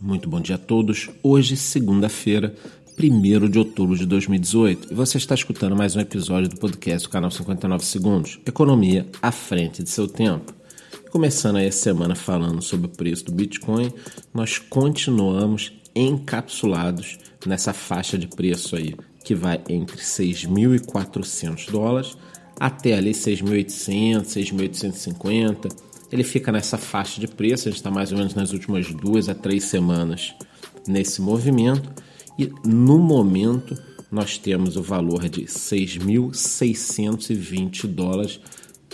Muito bom dia a todos. Hoje, segunda-feira, 1 de outubro de 2018, e você está escutando mais um episódio do podcast do canal 59 Segundos Economia à frente de seu tempo. Começando aí a semana falando sobre o preço do Bitcoin, nós continuamos encapsulados nessa faixa de preço aí, que vai entre 6.400 dólares até ali 6.800, 6.850. Ele fica nessa faixa de preço, a gente está mais ou menos nas últimas duas a três semanas nesse movimento e no momento nós temos o valor de 6.620 dólares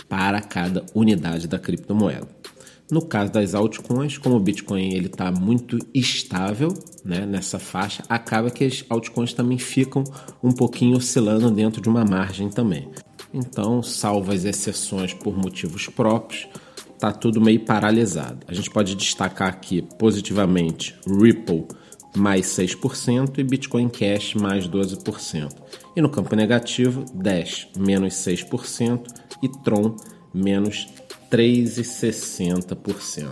para cada unidade da criptomoeda. No caso das altcoins, como o Bitcoin ele está muito estável né, nessa faixa, acaba que as altcoins também ficam um pouquinho oscilando dentro de uma margem também. Então, salvo as exceções por motivos próprios, está tudo meio paralisado. A gente pode destacar aqui positivamente Ripple mais 6% e Bitcoin Cash mais 12%. E no campo negativo, Dash menos 6% e Tron menos 3,60%.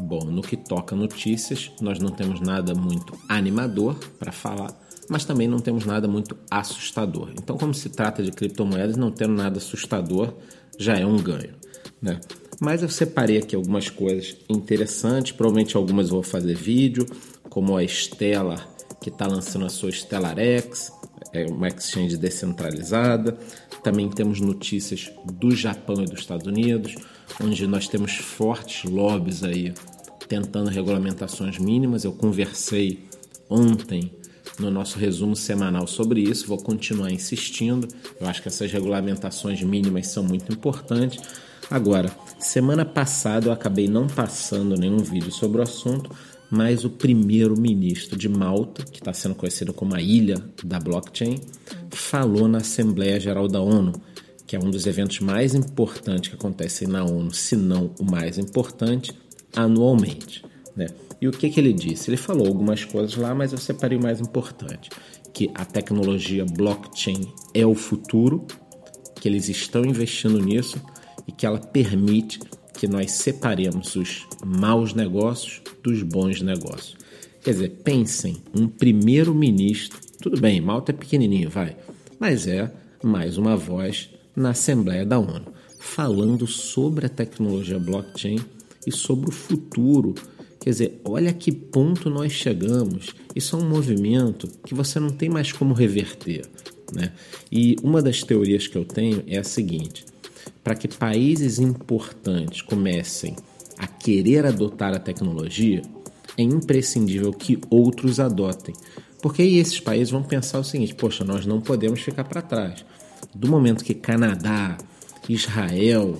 Bom, no que toca notícias, nós não temos nada muito animador para falar, mas também não temos nada muito assustador. Então, como se trata de criptomoedas, não tendo nada assustador já é um ganho, né? Mas eu separei aqui algumas coisas interessantes, provavelmente algumas eu vou fazer vídeo, como a Stellar, que está lançando a sua Stellar X, é uma exchange descentralizada. Também temos notícias do Japão e dos Estados Unidos, onde nós temos fortes lobbies aí tentando regulamentações mínimas. Eu conversei ontem no nosso resumo semanal sobre isso, vou continuar insistindo. Eu acho que essas regulamentações mínimas são muito importantes. Agora, semana passada eu acabei não passando nenhum vídeo sobre o assunto, mas o primeiro-ministro de Malta, que está sendo conhecido como a ilha da blockchain, falou na Assembleia Geral da ONU, que é um dos eventos mais importantes que acontecem na ONU, se não o mais importante, anualmente. Né? E o que, que ele disse? Ele falou algumas coisas lá, mas eu separei o mais importante: que a tecnologia blockchain é o futuro, que eles estão investindo nisso e que ela permite que nós separemos os maus negócios dos bons negócios. Quer dizer, pensem, um primeiro-ministro, tudo bem, Malta é pequenininho, vai, mas é mais uma voz na Assembleia da ONU, falando sobre a tecnologia blockchain e sobre o futuro. Quer dizer, olha que ponto nós chegamos. Isso é um movimento que você não tem mais como reverter. Né? E uma das teorias que eu tenho é a seguinte: para que países importantes comecem a querer adotar a tecnologia, é imprescindível que outros adotem. Porque aí esses países vão pensar o seguinte: poxa, nós não podemos ficar para trás. Do momento que Canadá, Israel,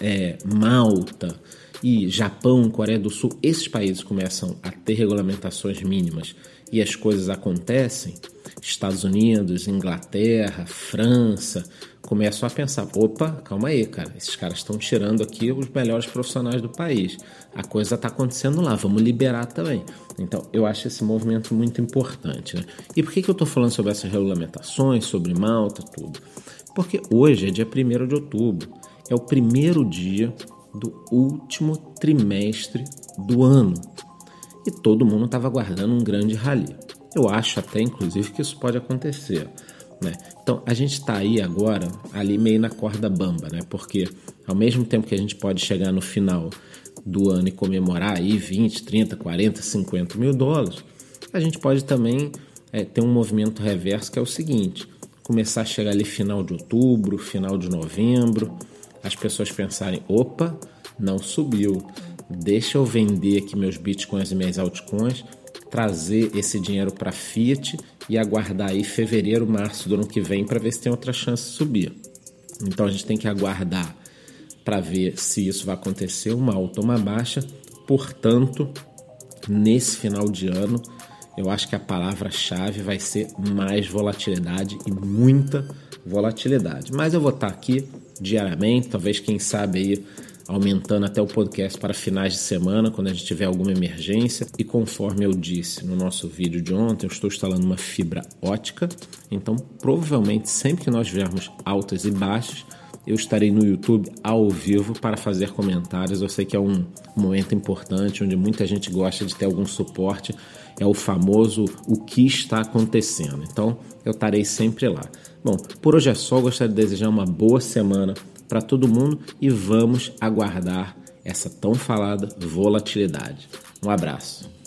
é, Malta e Japão, Coreia do Sul, esses países começam a ter regulamentações mínimas e as coisas acontecem, Estados Unidos, Inglaterra, França, começam a pensar: opa, calma aí, cara, esses caras estão tirando aqui os melhores profissionais do país. A coisa está acontecendo lá, vamos liberar também. Então, eu acho esse movimento muito importante. Né? E por que, que eu estou falando sobre essas regulamentações, sobre Malta, tudo? Porque hoje é dia 1 de outubro, é o primeiro dia do último trimestre do ano. E todo mundo estava aguardando um grande rally. Eu acho até, inclusive, que isso pode acontecer. Né? Então a gente está aí agora, ali meio na corda bamba, né? porque ao mesmo tempo que a gente pode chegar no final do ano e comemorar aí 20, 30, 40, 50 mil dólares, a gente pode também é, ter um movimento reverso que é o seguinte: começar a chegar ali final de outubro, final de novembro, as pessoas pensarem: opa, não subiu, deixa eu vender aqui meus bitcoins e minhas altcoins trazer esse dinheiro para Fiat e aguardar aí fevereiro, março do ano que vem para ver se tem outra chance de subir. Então a gente tem que aguardar para ver se isso vai acontecer, uma alta ou uma baixa. Portanto, nesse final de ano, eu acho que a palavra-chave vai ser mais volatilidade e muita. Mas eu vou estar aqui diariamente, talvez quem sabe aí aumentando até o podcast para finais de semana, quando a gente tiver alguma emergência. E conforme eu disse no nosso vídeo de ontem, eu estou instalando uma fibra ótica. Então, provavelmente, sempre que nós tivermos altas e baixas, eu estarei no YouTube ao vivo para fazer comentários. Eu sei que é um momento importante onde muita gente gosta de ter algum suporte. É o famoso o que está acontecendo. Então eu estarei sempre lá. Bom, por hoje é só. Gostaria de desejar uma boa semana para todo mundo e vamos aguardar essa tão falada volatilidade. Um abraço.